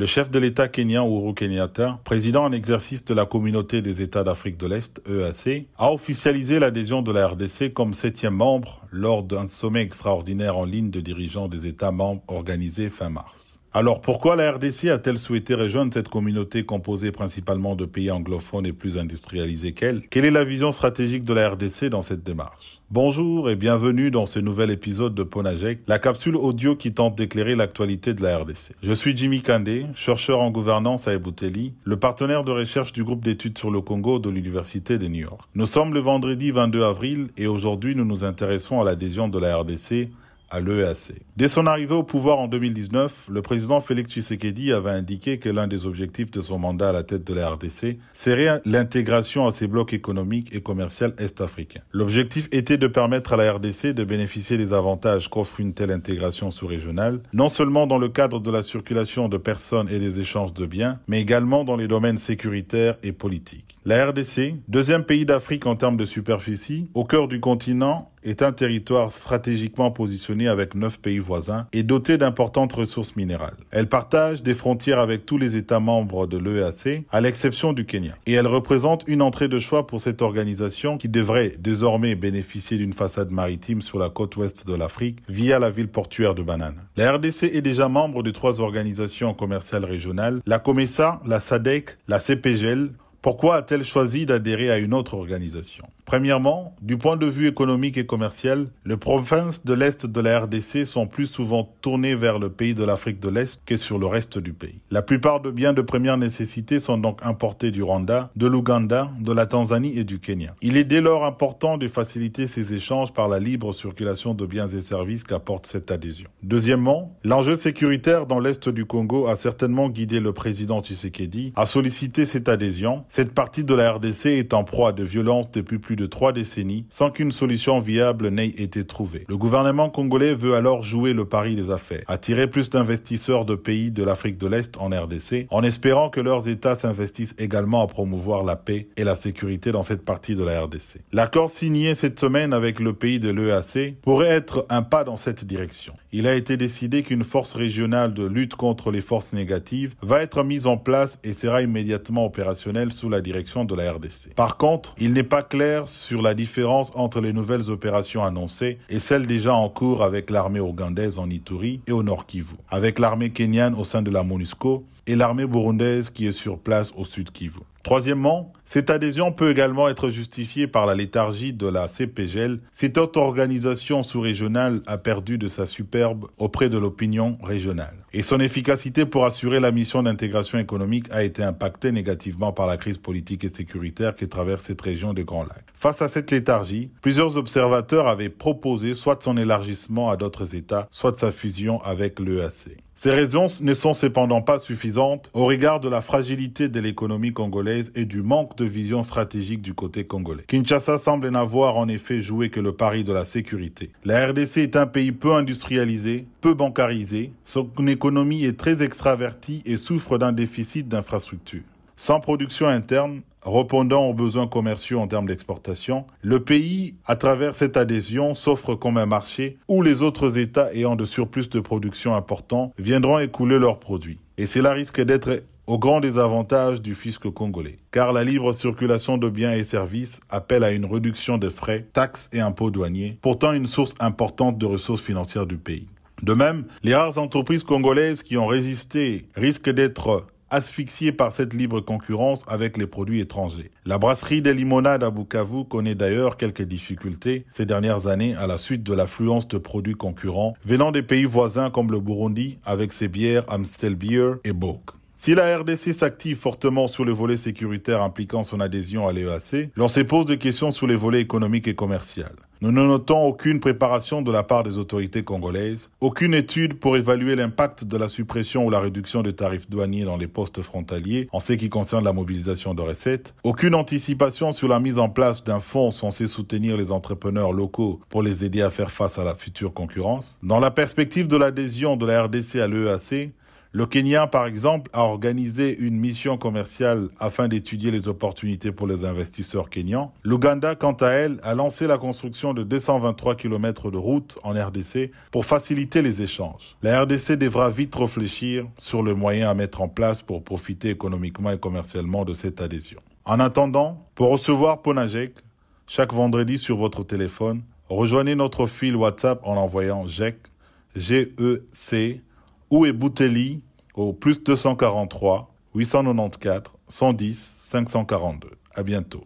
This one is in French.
Le chef de l'État kenyan Uhuru Kenyatta, président en exercice de la communauté des États d'Afrique de l'Est, EAC, a officialisé l'adhésion de la RDC comme septième membre lors d'un sommet extraordinaire en ligne de dirigeants des États membres organisé fin mars. Alors pourquoi la RDC a-t-elle souhaité rejoindre cette communauté composée principalement de pays anglophones et plus industrialisés qu'elle? Quelle est la vision stratégique de la RDC dans cette démarche? Bonjour et bienvenue dans ce nouvel épisode de Ponajek, la capsule audio qui tente d'éclairer l'actualité de la RDC. Je suis Jimmy Kandé, chercheur en gouvernance à Ebouteli, le partenaire de recherche du groupe d'études sur le Congo de l'Université de New York. Nous sommes le vendredi 22 avril et aujourd'hui nous nous intéressons à l'adhésion de la RDC à l'EAC. Dès son arrivée au pouvoir en 2019, le président Félix Tshisekedi avait indiqué que l'un des objectifs de son mandat à la tête de la RDC serait l'intégration à ses blocs économiques et commerciaux est-africains. L'objectif était de permettre à la RDC de bénéficier des avantages qu'offre une telle intégration sous-régionale, non seulement dans le cadre de la circulation de personnes et des échanges de biens, mais également dans les domaines sécuritaires et politiques. La RDC, deuxième pays d'Afrique en termes de superficie, au cœur du continent, est un territoire stratégiquement positionné avec neuf pays voisins et doté d'importantes ressources minérales. Elle partage des frontières avec tous les États membres de l'EAC, à l'exception du Kenya. Et elle représente une entrée de choix pour cette organisation qui devrait désormais bénéficier d'une façade maritime sur la côte ouest de l'Afrique via la ville portuaire de Banane. La RDC est déjà membre de trois organisations commerciales régionales, la COMESA, la SADEC, la CPGL, pourquoi a-t-elle choisi d'adhérer à une autre organisation? Premièrement, du point de vue économique et commercial, les provinces de l'Est de la RDC sont plus souvent tournées vers le pays de l'Afrique de l'Est que sur le reste du pays. La plupart de biens de première nécessité sont donc importés du Rwanda, de l'Ouganda, de la Tanzanie et du Kenya. Il est dès lors important de faciliter ces échanges par la libre circulation de biens et services qu'apporte cette adhésion. Deuxièmement, l'enjeu sécuritaire dans l'Est du Congo a certainement guidé le président Tshisekedi à solliciter cette adhésion, cette partie de la RDC est en proie de violences depuis plus de trois décennies sans qu'une solution viable n'ait été trouvée. Le gouvernement congolais veut alors jouer le pari des affaires, attirer plus d'investisseurs de pays de l'Afrique de l'Est en RDC, en espérant que leurs États s'investissent également à promouvoir la paix et la sécurité dans cette partie de la RDC. L'accord signé cette semaine avec le pays de l'EAC pourrait être un pas dans cette direction. Il a été décidé qu'une force régionale de lutte contre les forces négatives va être mise en place et sera immédiatement opérationnelle sous la direction de la RDC. Par contre, il n'est pas clair sur la différence entre les nouvelles opérations annoncées et celles déjà en cours avec l'armée ougandaise en Ituri et au Nord Kivu, avec l'armée kenyane au sein de la MONUSCO et l'armée burundaise qui est sur place au sud Kivu. Troisièmement, cette adhésion peut également être justifiée par la léthargie de la CPGL. Cette autre organisation sous-régionale a perdu de sa superbe auprès de l'opinion régionale. Et son efficacité pour assurer la mission d'intégration économique a été impactée négativement par la crise politique et sécuritaire qui traverse cette région des Grands Lacs. Face à cette léthargie, plusieurs observateurs avaient proposé soit son élargissement à d'autres États, soit sa fusion avec l'EAC. Ces raisons ne sont cependant pas suffisantes au regard de la fragilité de l'économie congolaise et du manque de vision stratégique du côté congolais. Kinshasa semble n'avoir en effet joué que le pari de la sécurité. La RDC est un pays peu industrialisé, peu bancarisé, son économie est très extravertie et souffre d'un déficit d'infrastructures. Sans production interne, répondant aux besoins commerciaux en termes d'exportation, le pays, à travers cette adhésion, s'offre comme un marché où les autres États ayant de surplus de production importants viendront écouler leurs produits. Et cela risque d'être au grand désavantage du fisc congolais, car la libre circulation de biens et services appelle à une réduction des frais, taxes et impôts douaniers, pourtant une source importante de ressources financières du pays. De même, les rares entreprises congolaises qui ont résisté risquent d'être asphyxié par cette libre concurrence avec les produits étrangers. La brasserie des limonades à Bukavu connaît d'ailleurs quelques difficultés ces dernières années à la suite de l'affluence de produits concurrents venant des pays voisins comme le Burundi avec ses bières Amstel Beer et Bock. Si la RDC s'active fortement sur le volet sécuritaire impliquant son adhésion à l'EAC, l'on se pose des questions sur les volets économiques et commerciaux. Nous ne notons aucune préparation de la part des autorités congolaises, aucune étude pour évaluer l'impact de la suppression ou la réduction des tarifs douaniers dans les postes frontaliers en ce qui concerne la mobilisation de recettes, aucune anticipation sur la mise en place d'un fonds censé soutenir les entrepreneurs locaux pour les aider à faire face à la future concurrence. Dans la perspective de l'adhésion de la RDC à l'EAC, Le Kenya, par exemple, a organisé une mission commerciale afin d'étudier les opportunités pour les investisseurs kenyans. L'Ouganda, quant à elle, a lancé la construction de 223 km de routes en RDC pour faciliter les échanges. La RDC devra vite réfléchir sur le moyen à mettre en place pour profiter économiquement et commercialement de cette adhésion. En attendant, pour recevoir Ponajek, chaque vendredi sur votre téléphone, rejoignez notre fil WhatsApp en envoyant GEC, G-E-C, ou Bouteli au plus 243 894 110 542. À bientôt.